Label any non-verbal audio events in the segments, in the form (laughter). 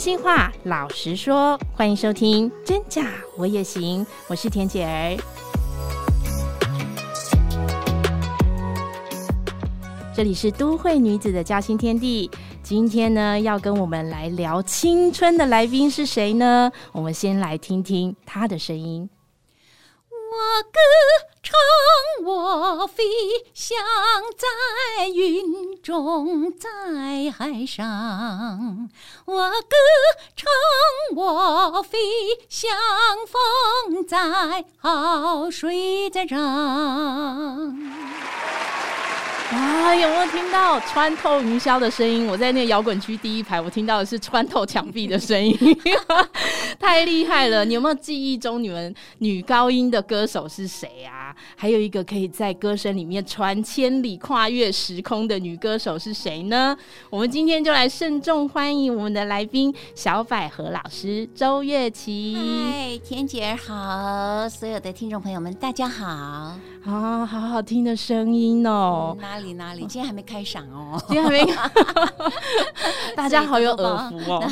心话，老实说，欢迎收听《真假我也行》，我是田姐儿。这里是都会女子的嘉兴天地。今天呢，要跟我们来聊青春的来宾是谁呢？我们先来听听他的声音。我歌唱，我飞翔在云中，在海上。我歌唱，我飞翔，风在好，水在涨。啊，有没有听到穿透云霄的声音？我在那个摇滚区第一排，我听到的是穿透墙壁的声音，(laughs) 太厉害了！你有没有记忆中你们女高音的歌手是谁啊？还有一个可以在歌声里面传千里、跨越时空的女歌手是谁呢？我们今天就来慎重欢迎我们的来宾小百合老师周月琪。嗨，田姐儿好，所有的听众朋友们，大家好。啊，好好听的声音哦。里哪里？今天还没开嗓哦，今天还没。(laughs) 大家好有耳福哦，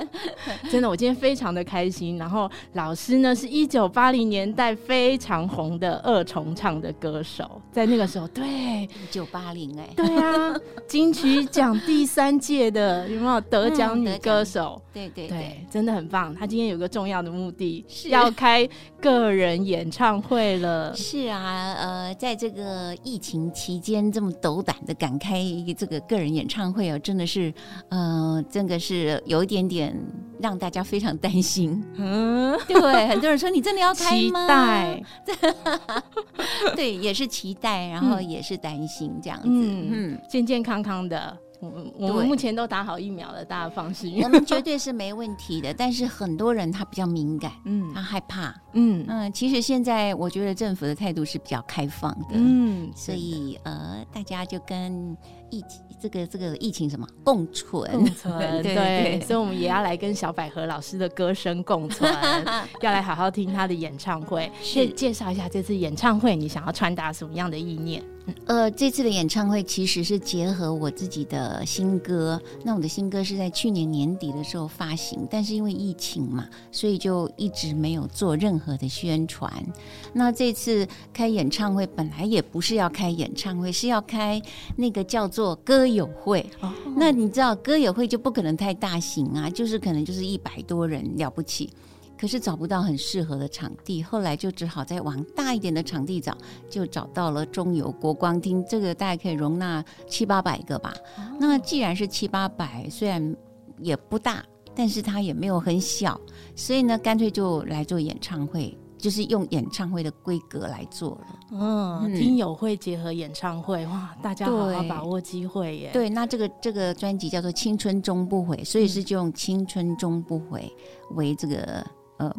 (laughs) 真的，我今天非常的开心。然后老师呢，是一九八零年代非常红的二重唱的歌手，在那个时候，对，一九八零哎，对啊，金曲奖第三届的有没有得奖女歌手？对对对，真的很棒。他今天有个重要的目的，是要开个人演唱会了。是啊，呃，在这个疫情期间，这么斗胆的敢开一个这个个人演唱会哦，真的是，呃，真的是有一点点让大家非常担心。嗯，对，很多人说你真的要开吗？期待，(laughs) 对，也是期待，然后也是担心这样子。嗯，嗯，健健康康的。我我们目前都打好疫苗了，大家放心。我们绝对是没问题的，但是很多人他比较敏感，嗯，他害怕，嗯。嗯。其实现在我觉得政府的态度是比较开放的，嗯，所以呃，大家就跟疫这个这个疫情什么共存，共存，(laughs) 对，所以我们也要来跟小百合老师的歌声共存，(laughs) 要来好好听他的演唱会。是，介绍一下这次演唱会，你想要传达什么样的意念？呃，这次的演唱会其实是结合我自己的新歌。那我的新歌是在去年年底的时候发行，但是因为疫情嘛，所以就一直没有做任何的宣传。那这次开演唱会本来也不是要开演唱会，是要开那个叫做歌友会。哦，那你知道歌友会就不可能太大型啊，就是可能就是一百多人了不起。可是找不到很适合的场地，后来就只好再往大一点的场地找，就找到了中友国光厅，这个大概可以容纳七八百个吧。哦、那既然是七八百，虽然也不大，但是它也没有很小，所以呢，干脆就来做演唱会，就是用演唱会的规格来做了。哦、嗯，听友会结合演唱会，哇，大家好好把握机会耶。对，那这个这个专辑叫做《青春终不悔》，所以是就用《青春终不悔》为这个。呃，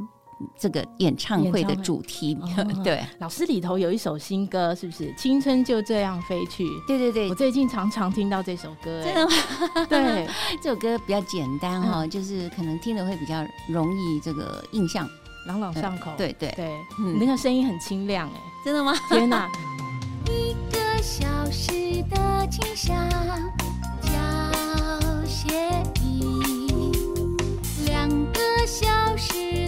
这个演唱会的主题，对，老师里头有一首新歌，是不是？青春就这样飞去。对对对，我最近常常听到这首歌，真的吗？(laughs) 对，(laughs) 这首歌比较简单哈，就是可能听的会比较容易这个印象朗朗上口。对对对，你那个声音很清亮哎，真的吗？(laughs) 天哪！一个小时的清香，叫写意，两个小时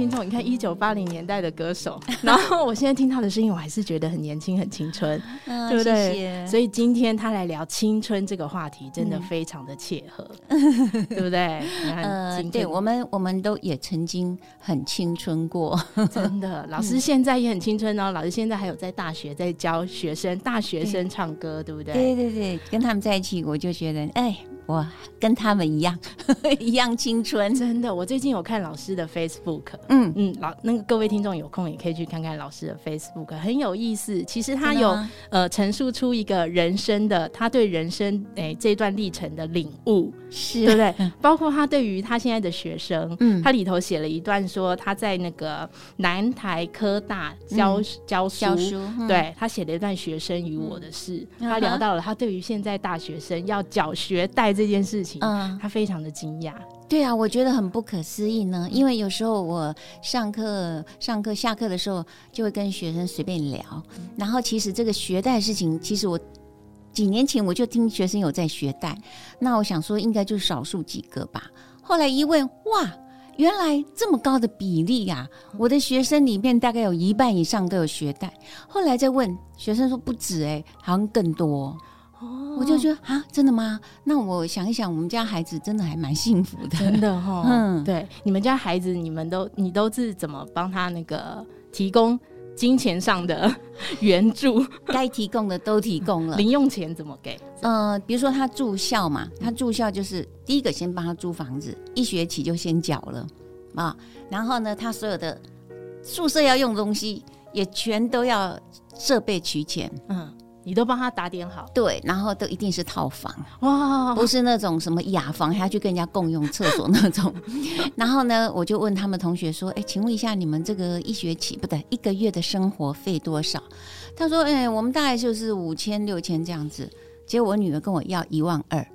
听众，你看一九八零年代的歌手，(laughs) 然后我现在听他的声音，我还是觉得很年轻、很青春，嗯、对不对？谢谢。所以今天他来聊青春这个话题，真的非常的切合，嗯、(laughs) 对不对？呃，对，我们我们都也曾经很青春过，(laughs) 真的。老师现在也很青春哦，老师现在还有在大学在教学生，大学生唱歌，对，对不对？对对对，跟他们在一起，我就觉得，哎。我跟他们一样，(laughs) 一样青春，真的。我最近有看老师的 Facebook，嗯嗯，老那个各位听众有空也可以去看看老师的 Facebook，很有意思。其实他有呃陈述出一个人生的他对人生诶、欸、这段历程的领悟。是对不对？包括他对于他现在的学生，嗯他里头写了一段说他在那个南台科大教、嗯教书，教书嗯对他写了一段学生与我的事，嗯他聊到了他对于现在大学生要缴学贷这件事情，嗯他非常的惊讶。对啊，我觉得很不可思议呢。因为有时候我上课、上课、下课的时候，就会跟学生随便聊。然后其实这个学贷的事情，其实我几年前我就听学生有在学贷，那我想说应该就是少数几个吧。后来一问，哇，原来这么高的比例呀、啊！我的学生里面大概有一半以上都有学贷。后来再问学生说不止哎、欸，好像更多。哦我就觉得啊，真的吗？那我想一想，我们家孩子真的还蛮幸福的，真的哈、哦，(laughs) 嗯对，你们家孩子，你们都你都是怎么帮他那个提供金钱上的援助？该提供的都提供了。零用钱怎么给？呃，比如说他住校嘛，他住校就是第一个先帮他租房子，一学期就先缴了啊。然后呢，他所有的宿舍要用的东西也全都要设备取钱，嗯。你都帮他打点好，对，然后都一定是套房，哇，不是那种什么雅房，还要去跟人家共用厕所那种。(laughs) 然后呢，我就问他们同学说：“哎，请问一下，你们这个一学期不对，一个月的生活费多少？”他说：“哎，我们大概就是五千六千这样子。”结果我女儿跟我要一万二，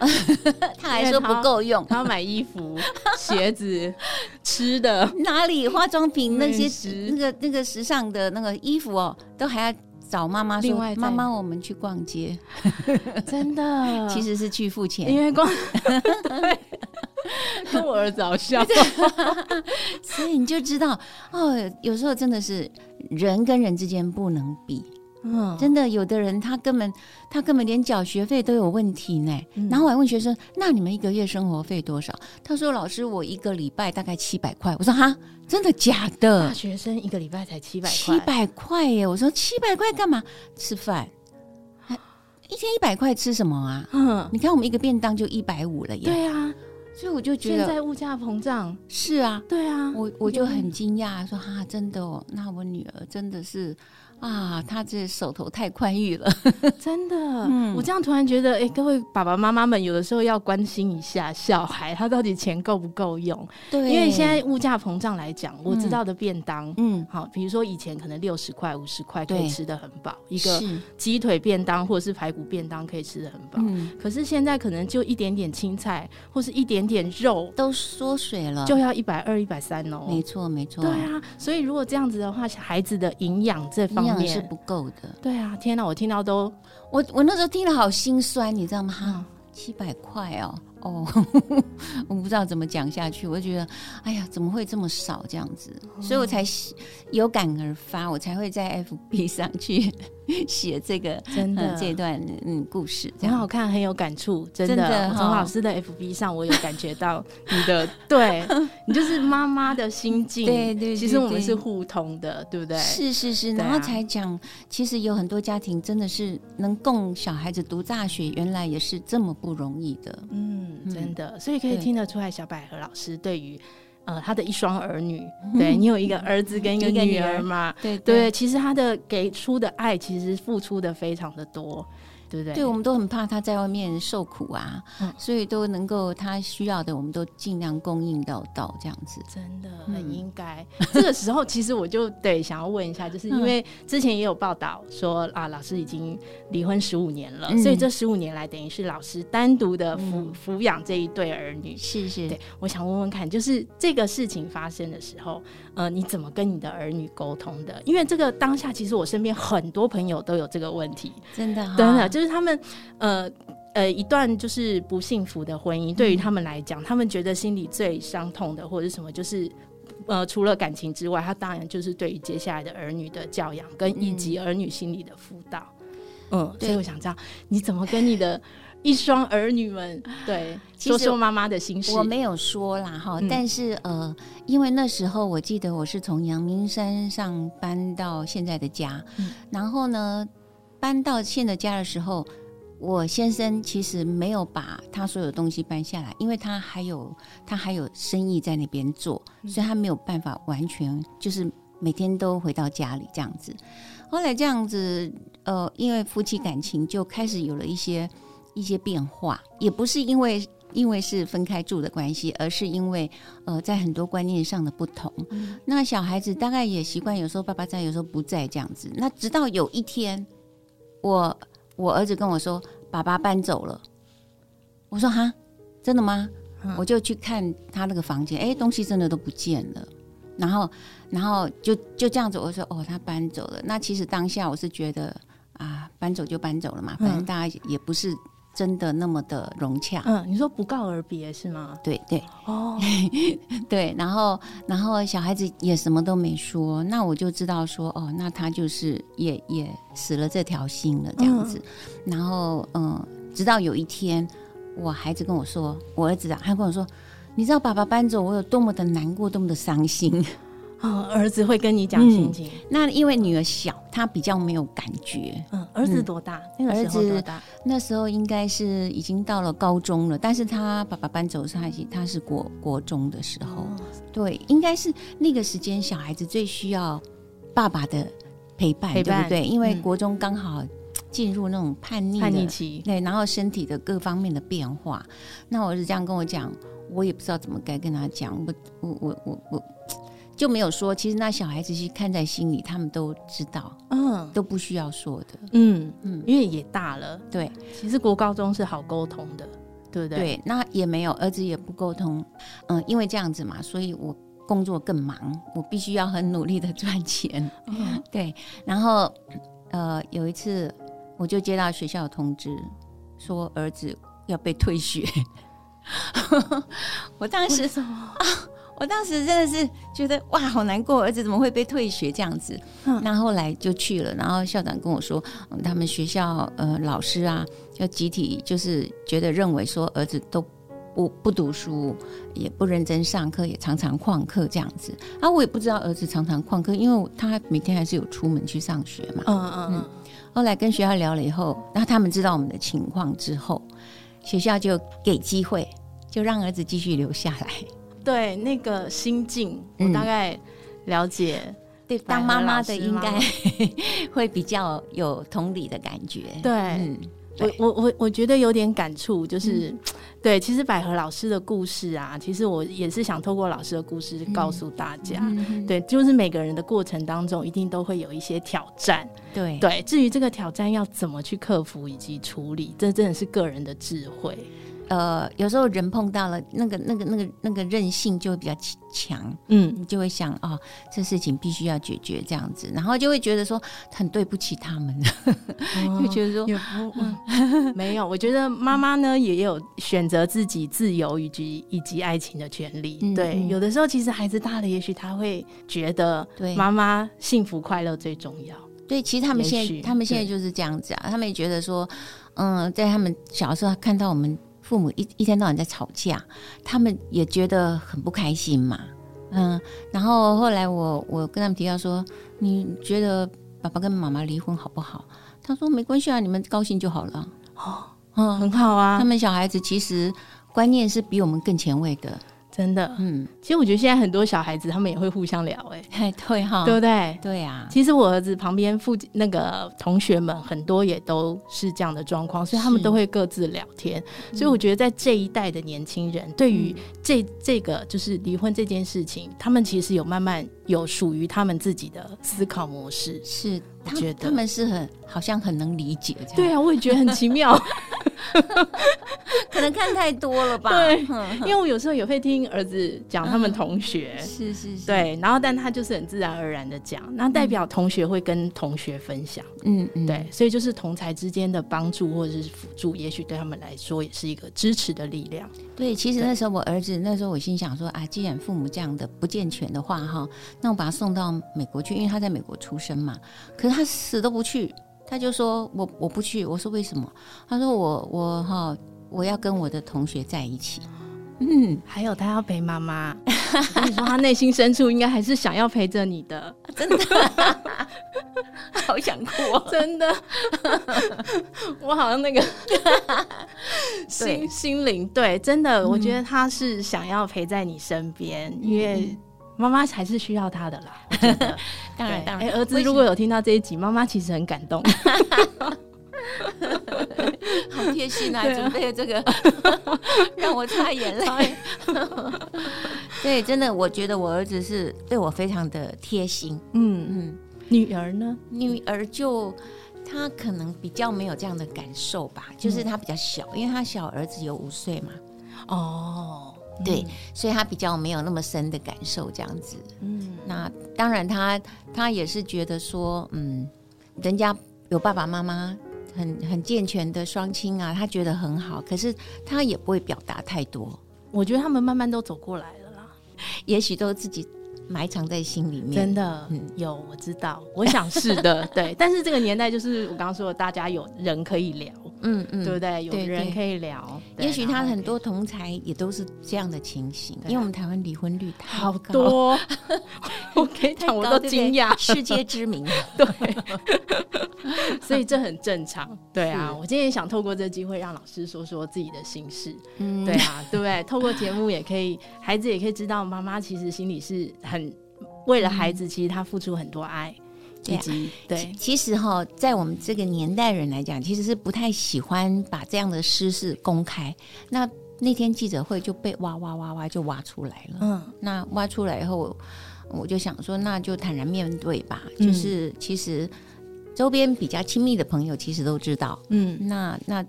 (laughs) 他还说不够用，他要买衣服、鞋子、吃的，(laughs) 哪里化妆品那些食那个那个时尚的那个衣服哦，都还要。找妈妈说：“另外妈妈，我们去逛街。(laughs) ”真的，(laughs) 其实是去付钱，因为逛 (laughs) 对，跟我儿子好笑，所以你就知道哦，有时候真的是人跟人之间不能比。嗯，真的，有的人他根本他根本连缴学费都有问题呢。嗯、然后我还问学生：“那你们一个月生活费多少？”他说：“老师，我一个礼拜大概七百块。”我说：“哈，真的假的？”大学生一个礼拜才七百块，七百块耶！我说：“七百块干嘛？吃饭？一天一百块吃什么啊？”嗯，你看我们一个便当就一百五了耶。对啊，所以我就觉得现在物价膨胀。是啊，对啊，我我就很惊讶，说：“哈，真的哦，那我女儿真的是。”啊，他这手头太宽裕了，(laughs) 真的。嗯，我这样突然觉得，哎、欸，各位爸爸妈妈们，有的时候要关心一下小孩，他到底钱够不够用？对，因为现在物价膨胀来讲，我知道的便当，嗯，好，比如说以前可能六十块、五十块可以吃的很饱，一个鸡腿便当或者是排骨便当可以吃的很饱。嗯，可是现在可能就一点点青菜或是一点点肉都缩水了，就要一百二、一百三哦。没错，没错。对啊，所以如果这样子的话，孩子的营养这方养是不够的，对啊！天哪，我听到都，我我那时候听了好心酸，你知道吗？嗯、七百块哦，哦，(laughs) 我不知道怎么讲下去，我就觉得，哎呀，怎么会这么少这样子？嗯、所以我才有感而发，我才会在 FB 上去 (laughs) 写这个真的、呃、这段嗯故事，很好看，很有感触，真的。从老师的 FB 上，我有感觉到你的，对你就是妈妈的心境，对，对对，其实我们是互通的，对不对？是是是，然后才讲，其实有很多家庭真的是能供小孩子读大学，原来也是这么不容易的，嗯，真的，所以可以听得出来，小百合老师对于。呃，他的一双儿女，(laughs) 对，你有一个儿子跟一个女儿嘛？对对，对，其实他的给出的爱，其实付出的非常的多。对不对？对，我们都很怕他在外面受苦啊，嗯、所以都能够他需要的，我们都尽量供应到到这样子。真的很应该。嗯、这个时候，其实我就得想要问一下，(laughs) 就是因为之前也有报道说啊，老师已经离婚十五年了，嗯、所以这十五年来，等于是老师单独的抚抚养这一对儿女。是是。对，我想问问看，就是这个事情发生的时候，呃，你怎么跟你的儿女沟通的？因为这个当下，其实我身边很多朋友都有这个问题，真的、哦，真的。就是他们，呃呃，一段就是不幸福的婚姻，对于他们来讲，嗯、他们觉得心里最伤痛的，或者是什么，就是呃，除了感情之外，他当然就是对于接下来的儿女的教养，跟以及儿女心理的辅导。嗯，嗯，所以我想知道你怎么跟你的 (laughs) 一双儿女们 (laughs) 对说说妈妈的心事。我没有说啦哈，嗯、但是呃，因为那时候我记得我是从阳明山上搬到现在的家，嗯、然后呢。搬到现在家的时候，我先生其实没有把他所有东西搬下来，因为他还有他还有生意在那边做，所以他没有办法完全就是每天都回到家里这样子。后来这样子，呃，因为夫妻感情就开始有了一些一些变化，也不是因为因为是分开住的关系，而是因为呃，在很多观念上的不同。嗯、那小孩子大概也习惯，有时候爸爸在，有时候不在这样子。那直到有一天，我我儿子跟我说：“爸爸搬走了。”我说：“哈，真的吗？”嗯、我就去看他那个房间，哎，东西真的都不见了。然后，然后就就这样子，我说：“哦，他搬走了。”那其实当下我是觉得啊，搬走就搬走了嘛，反正大家也不是。真的那么的融洽？嗯，你说不告而别是吗？对对哦，(laughs) 对，然后然后小孩子也什么都没说，那我就知道说哦，那他就是也也死了这条心了这样子。嗯、然后嗯，直到有一天，我孩子跟我说，我儿子啊，他跟我说，你知道爸爸搬走，我有多么的难过，多么的伤心。哦，儿子会跟你讲心情。嗯，那因为女儿小，她比较没有感觉。嗯，儿子多大？嗯，那个时候多大？那时候应该是已经到了高中了，但是他爸爸搬走的时候，他他是国国中的时候。哦，对，应该是那个时间，小孩子最需要爸爸的陪伴，陪伴，对不对？因为国中刚好进入那种叛逆叛逆期，对，然后身体的各方面的变化。那我儿子这样跟我讲，我也不知道怎么该跟他讲。我我我我我。就没有说，其实那小孩子是看在心里，他们都知道，嗯，都不需要说的，嗯嗯，因为也大了，对，其实国高中是好沟通的，对不对？对，那也没有，儿子也不沟通，嗯，因为这样子嘛，所以我工作更忙，我必须要很努力的赚钱，嗯，(laughs) 对，然后呃，有一次我就接到学校的通知，说儿子要被退学，(laughs) 我当时说啊。(laughs) 我当时真的是觉得哇，好难过，儿子怎么会被退学这样子？嗯，那后来就去了，然后校长跟我说，嗯，他们学校呃老师啊，要集体就是觉得认为说儿子都不不读书，也不认真上课，也常常旷课这样子。啊，我也不知道儿子常常旷课，因为他每天还是有出门去上学嘛。嗯嗯嗯。后来跟学校聊了以后，那他们知道我们的情况之后，学校就给机会，就让儿子继续留下来。对那个心境，我大概了解。嗯、对，当妈妈的应该 (laughs) 会比较有同理的感觉。对，我我我我觉得有点感触，就是、嗯、对，其实百合老师的故事啊，其实我也是想透过老师的故事告诉大家，嗯、对，就是每个人的过程当中，一定都会有一些挑战。对对，至于这个挑战要怎么去克服以及处理，这真的是个人的智慧。呃，有时候人碰到了那个、那个、那个、那个韧性就会比较强，嗯，你就会想哦，这事情必须要解决这样子，然后就会觉得说很对不起他们，哦、(laughs) 就觉得说不、嗯、(laughs) 没有，我觉得妈妈呢也有选择自己自由以及以及爱情的权利。嗯、对，有的时候其实孩子大了，也许他会觉得对妈妈幸福快乐最重要。对，其实他们现在他们现在就是这样子啊，他们也觉得说，嗯，在他们小时候看到我们。父母一一天到晚在吵架，他们也觉得很不开心嘛。嗯，然后后来我我跟他们提到说，你觉得爸爸跟妈妈离婚好不好？他说没关系啊，你们高兴就好了。哦，嗯，很好啊。他们小孩子其实观念是比我们更前卫的。真的，嗯，其实我觉得现在很多小孩子他们也会互相聊，哎，对哈，对不对？对呀。其实我儿子旁边附近那个同学们很多也都是这样的状况，所以他们都会各自聊天。所以我觉得在这一代的年轻人，对于这这个就是离婚这件事情，他们其实有慢慢有属于他们自己的思考模式。是，我觉得他们是很好像很能理解这样。对啊，我也觉得很奇妙。(laughs) (laughs) 可能看太多了吧？对，(laughs) 因为我有时候也会听儿子讲他们同学，是是是，对，然后但他就是很自然而然的讲，那代表同学会跟同学分享，嗯嗯，对，所以就是同才之间的帮助或者是辅助，也许对他们来说也是一个支持的力量。对，其实那时候我儿子那时候我心想说啊，既然父母这样的不健全的话哈，那我把他送到美国去，因为他在美国出生嘛，可是他死都不去。他就说我我不去，我说为什么？他说我我哈我要跟我的同学在一起，嗯，还有他要陪妈妈。我跟你说他内心深处应该还是想要陪着你的，真的，好想哭，(laughs) 真的，我好像那个 (laughs) 心对心灵对，真的，嗯、我觉得他是想要陪在你身边，嗯、因为。妈妈还是需要他的啦，(laughs) 当然当然。哎，儿子如果有听到这一集，妈妈其实很感动。(laughs) 好贴心啊！准备了这个，(laughs) 让我擦眼泪。对，真的，我觉得我儿子是对我非常的贴心。嗯嗯，女儿呢？女儿就她可能比较没有这样的感受吧，就是她比较小，因为她小儿子有五岁嘛。哦，对，所以他比较没有那么深的感受，这样子。嗯，那当然，他他也是觉得说，嗯，人家有爸爸妈妈。很很健全的双亲啊，他觉得很好，可是他也不会表达太多。我觉得他们慢慢都走过来了啦，也许都自己埋藏在心里面。真的，嗯，有我知道，我想是的，(laughs) 对。但是这个年代就是我刚刚说的，大家有人可以聊，嗯嗯，对不对？有人可以聊。也许他很多同才也都是这样的情形，因为我们台湾离婚率太高，多 (laughs) 我可以讲，我都惊讶，世界知名，(laughs) 对。所以这很正常，对啊。我今天也想透过这个机会让老师说说自己的心事，嗯，对啊，对不对？透过节目也可以，孩子也可以知道妈妈其实心里是很为了孩子，其实他付出很多爱，以及对。其实哈，在我们这个年代人来讲，其实是不太喜欢把这样的私事公开。那那天记者会就被挖挖挖挖就挖出来了，嗯，那挖出来以后，我就想说，那就坦然面对吧。就是其实。周边比较亲密的朋友其实都知道，嗯，那那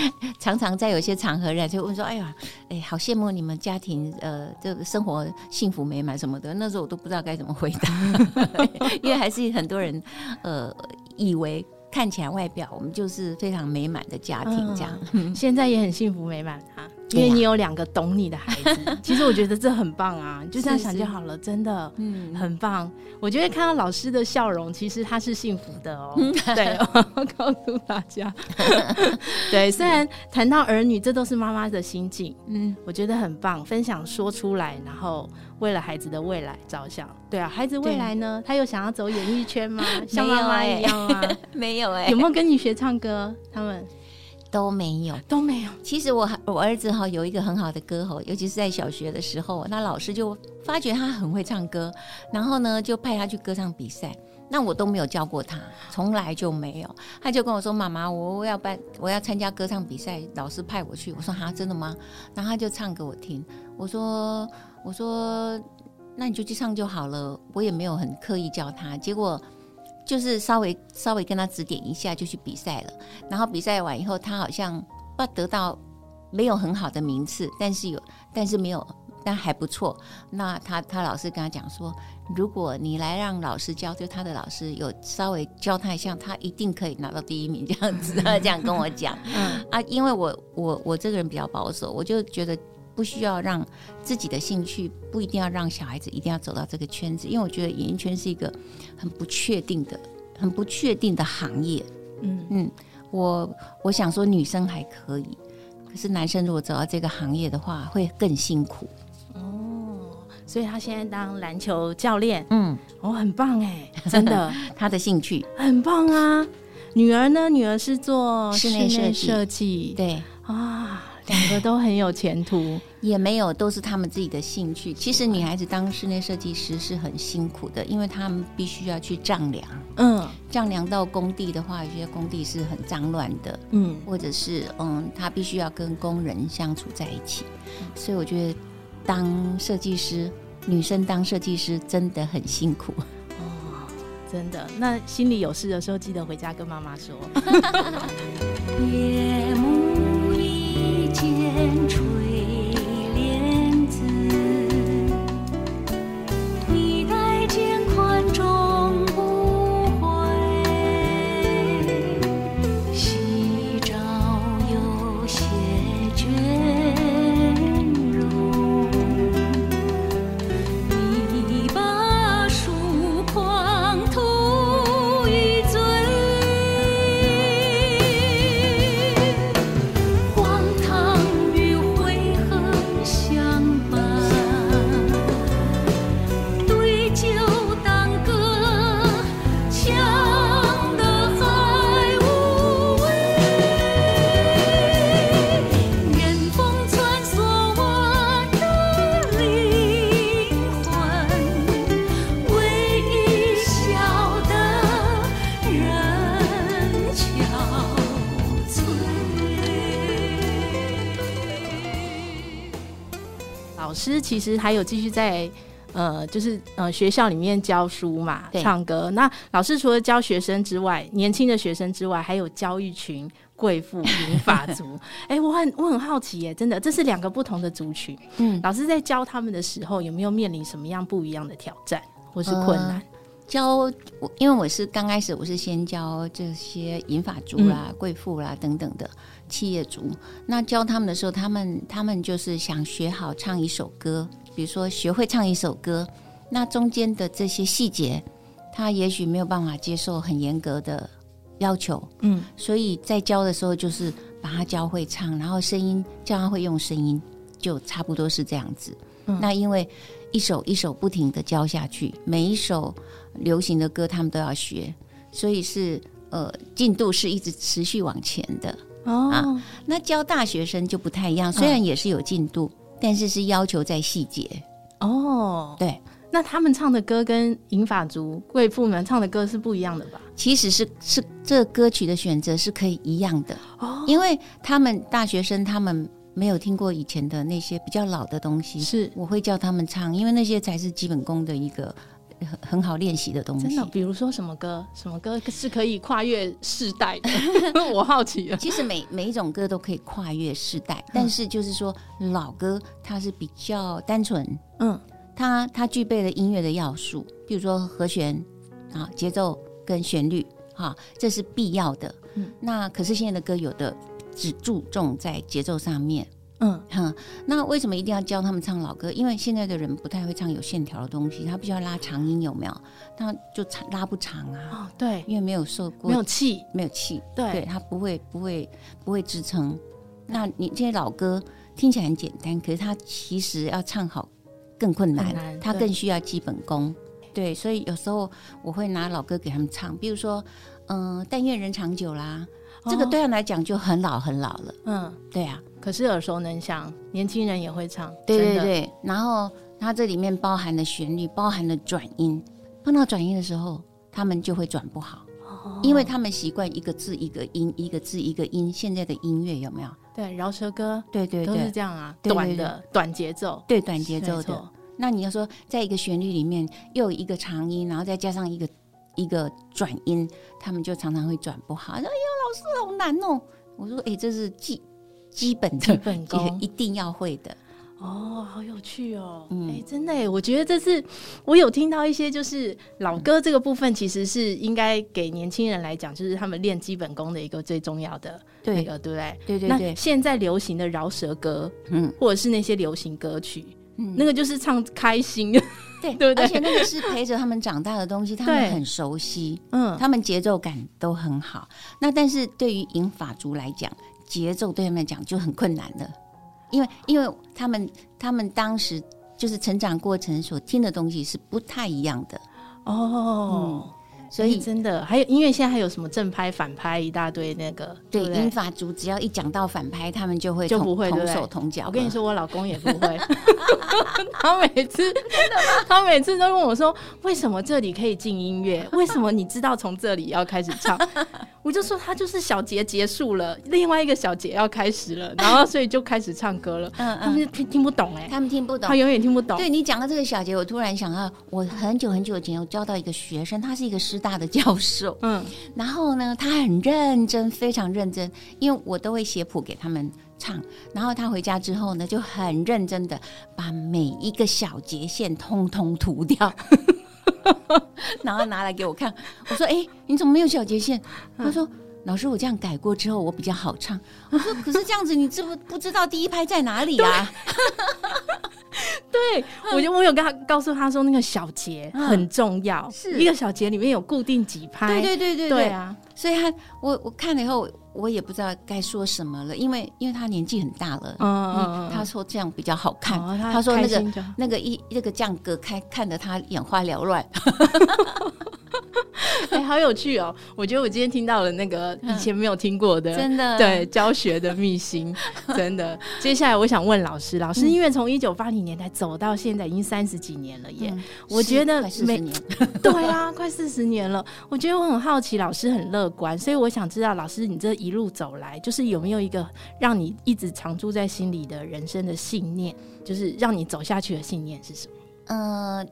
(laughs) 常常在有些场合，人就问说：“哎呀，哎，好羡慕你们家庭，呃，这个生活幸福美满什么的。”那时候我都不知道该怎么回答，(laughs) 因为还是很多人呃以为看起来外表我们就是非常美满的家庭这样，现在也很幸福美满啊。因为你有两个懂你的孩子，啊、(laughs) 其实我觉得这很棒啊，就这样想就好了，真的，嗯，很棒。我觉得看到老师的笑容，其实他是幸福的哦。(laughs) 对，(laughs) 我告诉大家，对，虽然谈到儿女，这都是妈妈的心境，嗯，我觉得很棒，分享说出来，然后为了孩子的未来着想。对啊，孩子未来呢，他有想要走演艺圈吗？像妈妈一样吗？没有哎，有没有跟你学唱歌？他们？都没有，都没有。其实我我儿子哈有一个很好的歌喉，尤其是在小学的时候，那老师就发觉他很会唱歌，然后呢就派他去歌唱比赛。那我都没有教过他，从来就没有。他就跟我说：“妈妈，我要办，我要参加歌唱比赛，老师派我去。”我说：“哈，真的吗？”然后他就唱给我听。我说：“我说，那你就去唱就好了。”我也没有很刻意教他，结果。就是稍微稍微跟他指点一下就去比赛了，然后比赛完以后，他好像不得到没有很好的名次，但是有但是没有但还不错。那他他老师跟他讲说，如果你来让老师教，就他的老师有稍微教他一下，他一定可以拿到第一名这样子。他这样跟我讲，嗯啊，因为我我我这个人比较保守，我就觉得。不需要让自己的兴趣，不一定要让小孩子一定要走到这个圈子，因为我觉得演艺圈是一个很不确定的、很不确定的行业。嗯嗯，我我想说女生还可以，可是男生如果走到这个行业的话，会更辛苦。哦，所以他现在当篮球教练，嗯，哦，很棒哎，真的，(laughs) 他的兴趣很棒啊。女儿呢？女儿是做室内设计，对啊。两个都很有前途，也没有，都是他们自己的兴趣。其实女孩子当室内设计师是很辛苦的，因为他们必须要去丈量。嗯，丈量到工地的话，有些工地是很脏乱的。嗯，或者是嗯，他必须要跟工人相处在一起。所以我觉得当设计师，女生当设计师真的很辛苦。哦，真的。那心里有事的时候，记得回家跟妈妈说。(laughs) (laughs) 千间春其实还有继续在呃，就是呃学校里面教书嘛，唱歌。那老师除了教学生之外，年轻的学生之外，还有教一群贵妇银发族。(laughs) 哎、欸，我很我很好奇耶，真的，这是两个不同的族群。嗯，老师在教他们的时候，有没有面临什么样不一样的挑战或是困难？呃教我，因为我是刚开始，我是先教这些银发族啦、贵妇、嗯、啦等等的企业主。那教他们的时候，他们他们就是想学好唱一首歌，比如说学会唱一首歌，那中间的这些细节，他也许没有办法接受很严格的要求。嗯，所以在教的时候，就是把他教会唱，然后声音教他会用声音，就差不多是这样子。嗯、那因为一首一首不停的教下去，每一首。流行的歌他们都要学，所以是呃进度是一直持续往前的哦、啊。那教大学生就不太一样，虽然也是有进度，嗯、但是是要求在细节哦。对，那他们唱的歌跟银发族贵妇们唱的歌是不一样的吧？其实是是这歌曲的选择是可以一样的哦，因为他们大学生他们没有听过以前的那些比较老的东西，是我会叫他们唱，因为那些才是基本功的一个。很很好练习的东西，真的，比如说什么歌，什么歌是可以跨越世代的？(laughs) 我好奇啊。其实每每一种歌都可以跨越世代，但是就是说老歌它是比较单纯，嗯，它它具备了音乐的要素，比如说和弦啊、节奏跟旋律，哈，这是必要的。嗯，那可是现在的歌有的只注重在节奏上面。嗯哼，那为什么一定要教他们唱老歌？因为现在的人不太会唱有线条的东西，他必须要拉长音，有没有？他就长拉不长啊。哦，对，因为没有受过，没有气，没有气，对，对，他不会，不会，不会支撑。那你这些老歌听起来很简单，可是他其实要唱好更困难，他更需要基本功。对，所以有时候我会拿老歌给他们唱，比如说，嗯、呃，但愿人长久啦。这个对他来讲就很老很老了，嗯，对啊，可是耳熟能详，年轻人也会唱，对对对。然后它这里面包含的旋律，包含的转音，碰到转音的时候，他们就会转不好，哦、因为他们习惯一个字一个音，一个字一个音。现在的音乐有没有？对，饶舌歌，对对对，都是这样啊，短的短节奏，对短节奏的。那你要说，在一个旋律里面又有一个长音，然后再加上一个。一个转音，他们就常常会转不好。说：“哎呀，老师好难哦。”我说：“哎，这是基基本的基本功，(laughs) 一定要会的。”哦，好有趣哦！嗯，哎，真的哎，我觉得这是我有听到一些，就是老歌这个部分，其实是应该给年轻人来讲，就是他们练基本功的一个最重要的那个，对不对？对对对。那现在流行的饶舌歌，嗯，或者是那些流行歌曲，嗯，那个就是唱开心。对，(laughs) 对不对？而且那个是陪着他们长大的东西，他们很熟悉，嗯，他们节奏感都很好。那但是对于银发族来讲，节奏对他们来讲就很困难了，因为因为他们他们当时就是成长过程所听的东西是不太一样的哦。嗯所以真的还有音乐，现在还有什么正拍、反拍一大堆那个？对，音法族只要一讲到反拍，他们就会就不会同手同脚。我跟你说，我老公也不会，(laughs) 他每次他每次都问我说：“为什么这里可以进音乐？为什么你知道从这里要开始唱？”我就说他就是小节结束了，另外一个小节要开始了，然后所以就开始唱歌了。嗯嗯，他们就听听不懂哎、欸，他们听不懂，他永远听不懂。对你讲到这个小节，我突然想到，我很久很久以前我教到一个学生，他是一个师大的教授，嗯，然后呢，他很认真，非常认真，因为我都会写谱给他们唱，然后他回家之后呢，就很认真的把每一个小节线通通涂掉。(laughs) (laughs) 然后拿来给我看，我说：“哎，你怎么没有小节线？”他说：“老师，我这样改过之后，我比较好唱。”我说：“可是这样子，你知不不知道第一拍在哪里啊？” (laughs) 对，我就我有跟他告诉他说，那个小节很重要，是一个小节里面有固定几拍。对对对对对啊！所以他我我看了以后。我也不知道该说什么了，因为因为他年纪很大了，嗯嗯，他说这样比较好看，他说那个那个一那个这样隔开看得他眼花缭乱，(laughs) (laughs) 哎、欸，好有趣哦！我觉得我今天听到了那个以前没有听过的，真的对教学的秘辛，真的。接下来我想问老师，老师因为从一九八零年代走到现在已经三十几年了耶，嗯、我觉得每年 (laughs) 对啊，快四十年了。我觉得我很好奇，老师很乐观，所以我想知道老师你这一路走来，就是有没有一个让你一直常驻在心里的人生的信念，就是让你走下去的信念是什么？呃。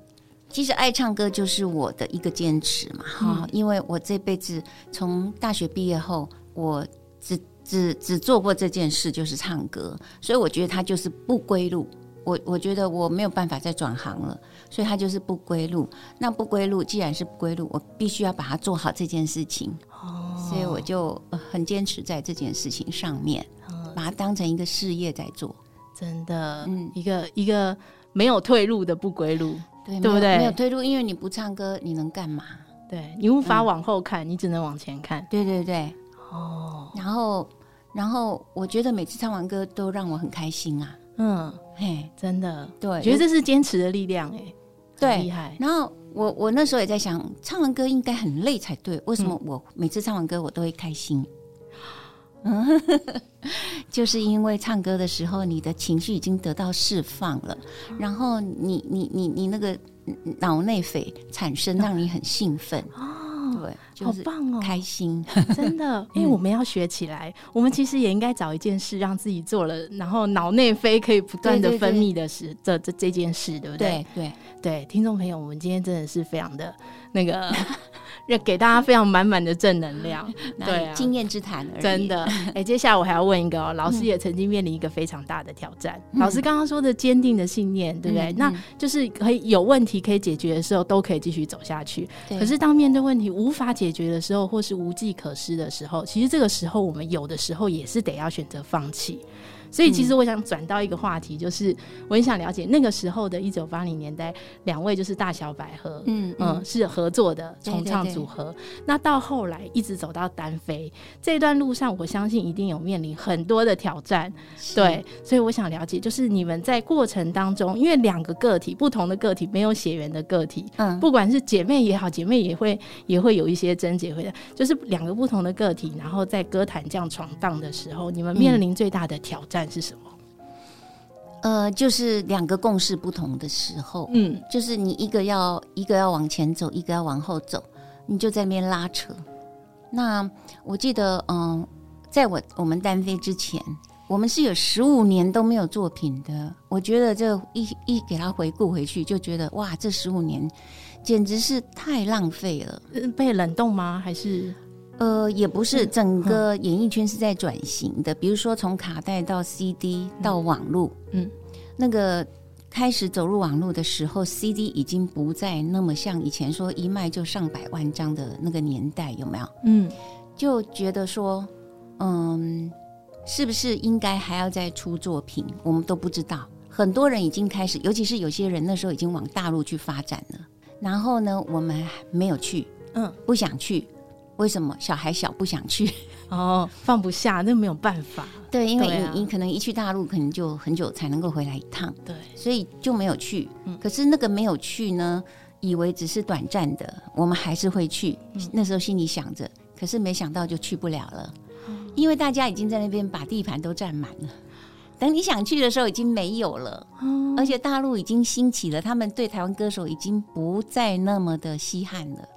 其实爱唱歌就是我的一个坚持嘛，哈、嗯，因为我这辈子从大学毕业后，我只只只做过这件事，就是唱歌，所以我觉得它就是不归路。我我觉得我没有办法再转行了，所以它就是不归路。那不归路既然是不归路，我必须要把它做好这件事情。哦，所以我就很坚持在这件事情上面，哦、把它当成一个事业在做。真的，嗯，一个一个没有退路的不归路。对，对不对？没有退路，因为你不唱歌，你能干嘛？对，你无法往后看，嗯、你只能往前看。对对对，哦。然后，然后我觉得每次唱完歌都让我很开心啊。嗯，嘿，真的，对，觉得这是坚持的力量，哎，对，厉害。然后我我那时候也在想，唱完歌应该很累才对，为什么我每次唱完歌我都会开心？嗯，(laughs) 就是因为唱歌的时候，你的情绪已经得到释放了，然后你你你你那个脑内啡产生，让你很兴奋。哦，对，就是、好棒哦，开心，(laughs) 真的，(laughs) 因为我们要学起来，嗯、我们其实也应该找一件事让自己做了，然后脑内啡可以不断的分泌的事，这这这件事，对不对？对对。对，听众朋友，我们今天真的是非常的那个。要给大家非常满满的正能量，(laughs) 对，经验之谈而已。真的，(laughs) 哎，接下来我还要问一个哦，老师也曾经面临一个非常大的挑战。老师刚刚说的坚定的信念，对不对？那就是可以有问题可以解决的时候，都可以继续走下去。可是当面对问题无法解决的时候，或是无计可施的时候，其实这个时候我们有的时候也是得要选择放弃。所以其实我想转到一个话题，就是我很想了解那个时候的一九八零年代，两位就是大小百合，嗯嗯，是合作的重唱组合。那到后来一直走到单飞这段路上，我相信一定有面临很多的挑战。对，所以我想了解，就是你们在过程当中，因为两个个体不同的个体，没有血缘的个体，嗯，不管是姐妹也好，姐妹也会也会有一些症结，会的，就是两个不同的个体，然后在歌坛这样闯荡的时候，你们面临最大的挑战。是什么？呃，就是两个共识不同的时候，嗯，就是你一个要一个要往前走，一个要往后走，你就在那边拉扯。那我记得，嗯、呃，在我我们单飞之前，我们是有十五年都没有作品的。我觉得这一一给他回顾回去，就觉得哇，这十五年简直是太浪费了。被冷冻吗？还是？呃，也不是，整个演艺圈是在转型的。嗯、比如说，从卡带到 CD 到网络，嗯，那个开始走入网络的时候，CD 已经不再那么像以前说一卖就上百万张的那个年代，有没有？嗯，就觉得说，嗯，是不是应该还要再出作品？我们都不知道。很多人已经开始，尤其是有些人那时候已经往大陆去发展了。然后呢，我们没有去，嗯，不想去。为什么小孩小不想去？(laughs) 哦，放不下，那没有办法。对，因为你、啊、你可能一去大陆，可能就很久才能够回来一趟。对，所以就没有去。嗯、可是那个没有去呢，以为只是短暂的，我们还是会去。嗯、那时候心里想着，可是没想到就去不了了，嗯、因为大家已经在那边把地盘都占满了。等你想去的时候，已经没有了。嗯、而且大陆已经兴起了，他们对台湾歌手已经不再那么的稀罕了。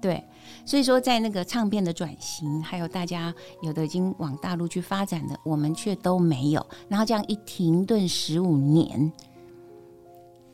对。所以说，在那个唱片的转型，还有大家有的已经往大陆去发展的，我们却都没有。然后这样一停顿十五年，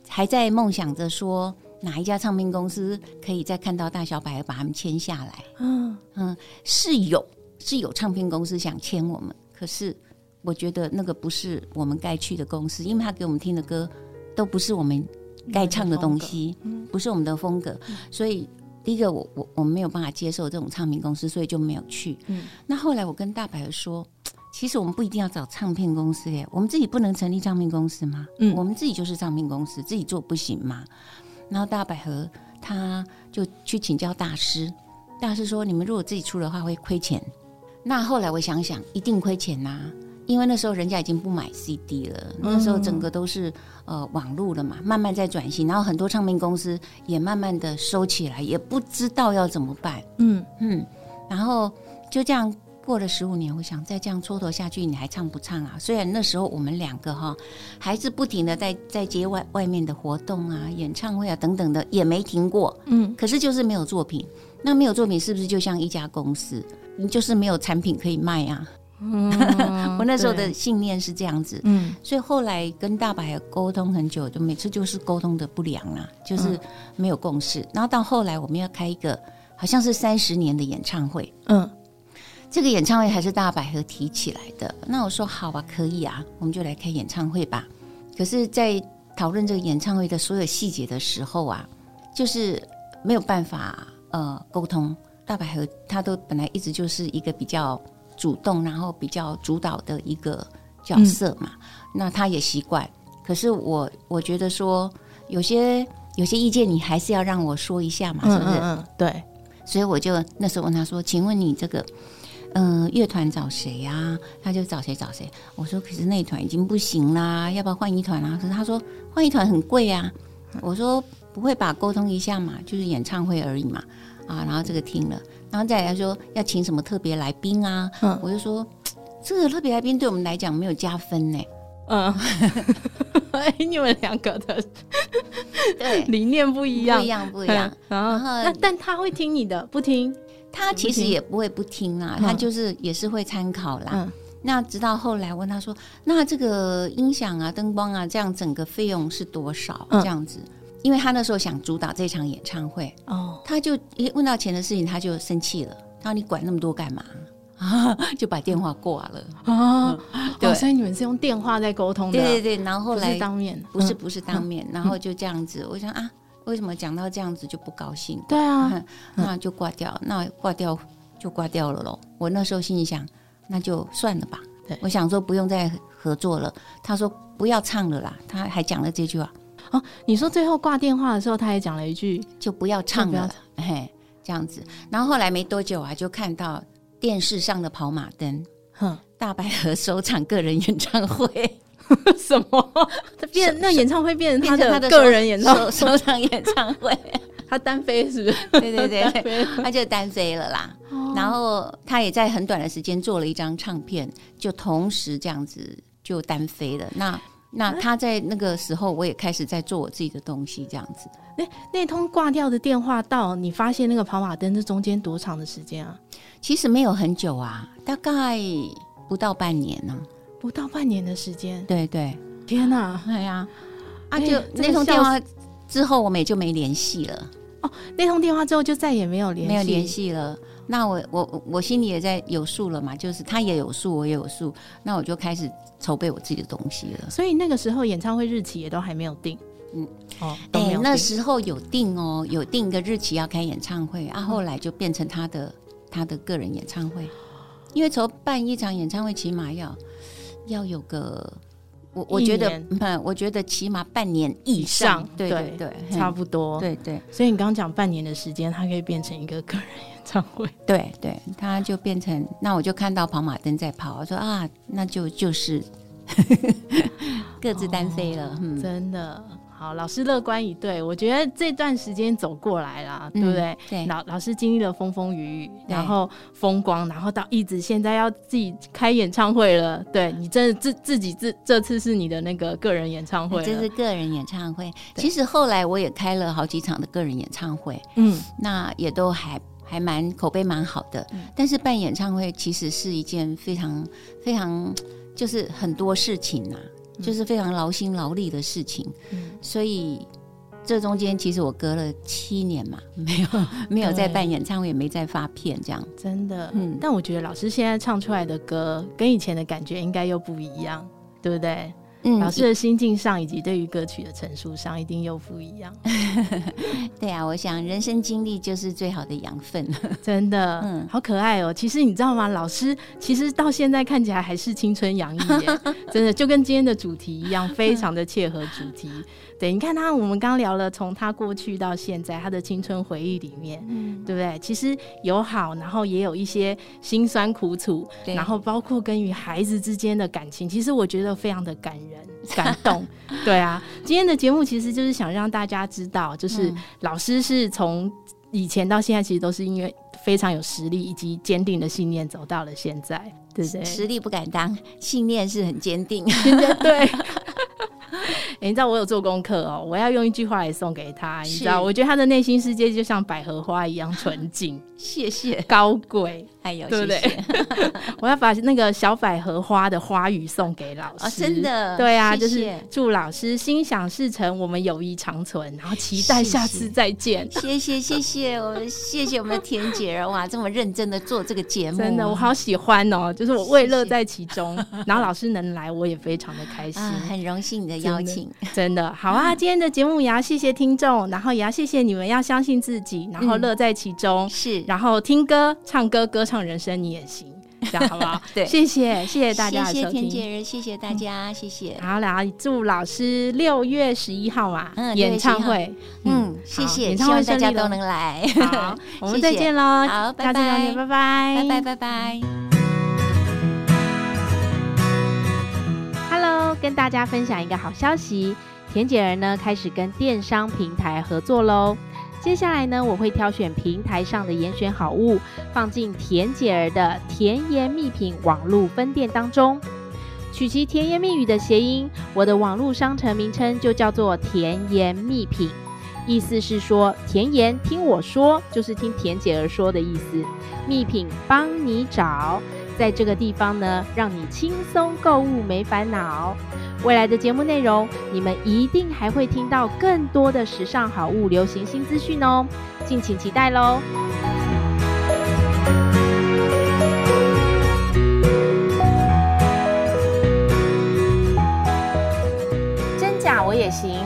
还在梦想着说哪一家唱片公司可以再看到大小白把他们签下来。嗯嗯，是有是有唱片公司想签我们，可是我觉得那个不是我们该去的公司，因为他给我们听的歌都不是我们该唱的东西，不是我们的风格，所以。第一个，我我我们没有办法接受这种唱片公司，所以就没有去。嗯，那后来我跟大百合说，其实我们不一定要找唱片公司耶，我们自己不能成立唱片公司吗？嗯，我们自己就是唱片公司，自己做不行吗？然后大百合他就去请教大师，大师说，你们如果自己出的话会亏钱。那后来我想想，一定亏钱呐，因为那时候人家已经不买 CD 了，那时候整个都是呃网络了嘛，慢慢在转型，然后很多唱片公司也慢慢的收起来，也不知道要怎么办。嗯嗯，然后就这样过了十五年，我想再这样蹉跎下去，你还唱不唱啊？虽然那时候我们两个哈还是不停的在在接外外面的活动啊、演唱会啊等等的，也没停过。嗯，可是就是没有作品。那没有作品是不是就像一家公司？你就是没有产品可以卖啊？嗯，(laughs) 我那时候的信念是这样子，嗯，所以后来跟大白沟通很久，就每次就是沟通的不良啊，就是没有共识。然后到后来我们要开一个好像是三十年的演唱会，嗯，这个演唱会还是大百合提起来的。那我说好啊，可以啊，我们就来开演唱会吧。可是，在讨论这个演唱会的所有细节的时候啊，就是没有办法呃沟通。大百合他都本来一直就是一个比较。主动，然后比较主导的一个角色嘛，嗯、那他也习惯。可是我我觉得说，有些有些意见，你还是要让我说一下嘛，是不是？嗯，嗯，对。所以我就那时候问他说：“请问你这个，嗯、呃，乐团找谁呀、啊？”他就找谁找谁。我说：“可是那团已经不行啦，要不要换一团啊？”可是他说：“换一团很贵啊。”我说：“不会吧，沟通一下嘛，就是演唱会而已嘛。”啊，然后这个听了。然后再来说要请什么特别来宾啊？嗯，我就说这个特别来宾对我们来讲没有加分呢。嗯，哎，(laughs) 你们两个的对理念不一样，不一样，不一样。然后，那但他会听你的，不听？他其实也不会不听啊，他就是也是会参考啦。那直到后来问他说：“那这个音响啊、灯光啊，这样整个费用是多少？”这样子。因为他那时候想主导这场演唱会，哦，他就一问到钱的事情，他就生气了。他说：“你管那么多干嘛？”啊，(laughs) 就把电话挂了啊。对，所以你们是用电话在沟通的。对对对，然后后来不是当面，不是不是当面，然后就这样子。我想啊，为什么讲到这样子就不高兴？对啊，那就挂掉，那挂掉就挂掉了喽。我那时候心里想，那就算了吧。对，我想说不用再合作了。他说不要唱了啦，他还讲了这句话。哦，你说最后挂电话的时候，他也讲了一句，就不要唱了，嘿，这样子。然后后来没多久啊，就看到电视上的跑马灯，哼，大百合首场个人演唱会，(laughs) 什么？他变那演唱会变成他的他的个人演唱首场演唱会，(laughs) 他单飞是不是？对对对，他就单飞了啦。然后他也在很短的时间做了一张唱片，就同时这样子就单飞了。那。那他在那个时候，我也开始在做我自己的东西，这样子。那那通挂掉的电话到你发现那个跑马灯，这中间多长的时间啊？其实没有很久啊，大概不到半年呢、啊，不到半年的时间。对对，天哪！哎呀，啊，就那通电话之后，我们也就没联系了。哦，那通电话之后就再也没有联，没有联系了。那我我我心里也在有数了嘛，就是他也有数，我也有数，那我就开始筹备我自己的东西了。所以那个时候演唱会日期也都还没有定，嗯，哦，哎、欸，那时候有定哦，有定一个日期要开演唱会啊，后来就变成他的他的个人演唱会，因为筹办一场演唱会起码要要有个。我我觉得，嗯，我觉得起码半年以上，对对对，差不多，对对。所以你刚刚讲半年的时间，它可以变成一个个人演唱会，对对，他就变成，那我就看到跑马灯在跑，我说啊，那就就是 (laughs) 各自单飞了，哦嗯、真的。好，老师乐观以对，我觉得这段时间走过来了，嗯、对不对？对，老老师经历了风风雨雨，然后风光，然后到一直现在要自己开演唱会了。对，你真的自自己自这次是你的那个个人演唱会，这是个人演唱会。其实后来我也开了好几场的个人演唱会，嗯，那也都还还蛮口碑蛮好的。嗯、但是办演唱会其实是一件非常非常就是很多事情呐、啊。就是非常劳心劳力的事情，嗯、所以这中间其实我隔了七年嘛，(laughs) 没有没有在办演唱会，也没在发片，这样真的。嗯，但我觉得老师现在唱出来的歌跟以前的感觉应该又不一样，对不对？嗯，老师的心境上以及对于歌曲的陈述上，一定又不一样。(laughs) 对啊，我想人生经历就是最好的养分，(laughs) 真的，嗯，好可爱哦。其实你知道吗？老师其实到现在看起来还是青春洋溢耶，(laughs) 真的就跟今天的主题一样，非常的切合主题。对，你看他，我们刚聊了从他过去到现在他的青春回忆里面，嗯，对不对？其实有好，然后也有一些辛酸苦楚，然后包括跟与孩子之间的感情，其实我觉得非常的感人、感动。(laughs) 对啊，今天的节目其实就是想让大家知道，就是老师是从以前到现在，其实都是因为非常有实力以及坚定的信念走到了现在，对不对？实力不敢当，信念是很坚定。对。欸、你知道我有做功课哦，我要用一句话来送给他。你知道，我觉得他的内心世界就像百合花一样纯净。(laughs) 谢谢，高贵，哎呦，对不对？(laughs) 我要把那个小百合花的花语送给老师。哦、真的，对啊，就是祝老师心想事成，我们友谊长存，然后期待下次再见。谢谢，谢谢，我们谢谢我们的田姐儿哇，这么认真的做这个节目，真的我好喜欢哦，就是我为乐在其中。然后老师能来，我也非常的开心，啊、很荣幸你的邀请。(laughs) 真的好啊！今天的节目也要谢谢听众，然后也要谢谢你们，要相信自己，然后乐在其中。嗯、是，然后听歌、唱歌、歌唱人生，你也行，(laughs) 这样好不好？对，谢谢，谢谢大家的收听。谢谢谢谢大家，嗯、谢谢。好，啦祝老师六月十一号嘛，嗯，演唱会，嗯，谢谢，演唱会大家都能来。好，(laughs) 我们再见喽，好，拜拜，拜拜，拜拜，拜拜。跟大家分享一个好消息，恬姐儿呢开始跟电商平台合作喽。接下来呢，我会挑选平台上的严选好物，放进恬姐儿的甜言蜜品网络分店当中，取其甜言蜜语的谐音，我的网络商城名称就叫做甜言蜜品，意思是说甜言听我说，就是听恬姐儿说的意思，蜜品帮你找。在这个地方呢，让你轻松购物没烦恼。未来的节目内容，你们一定还会听到更多的时尚好物、流行新资讯哦，敬请期待喽！真假我也行。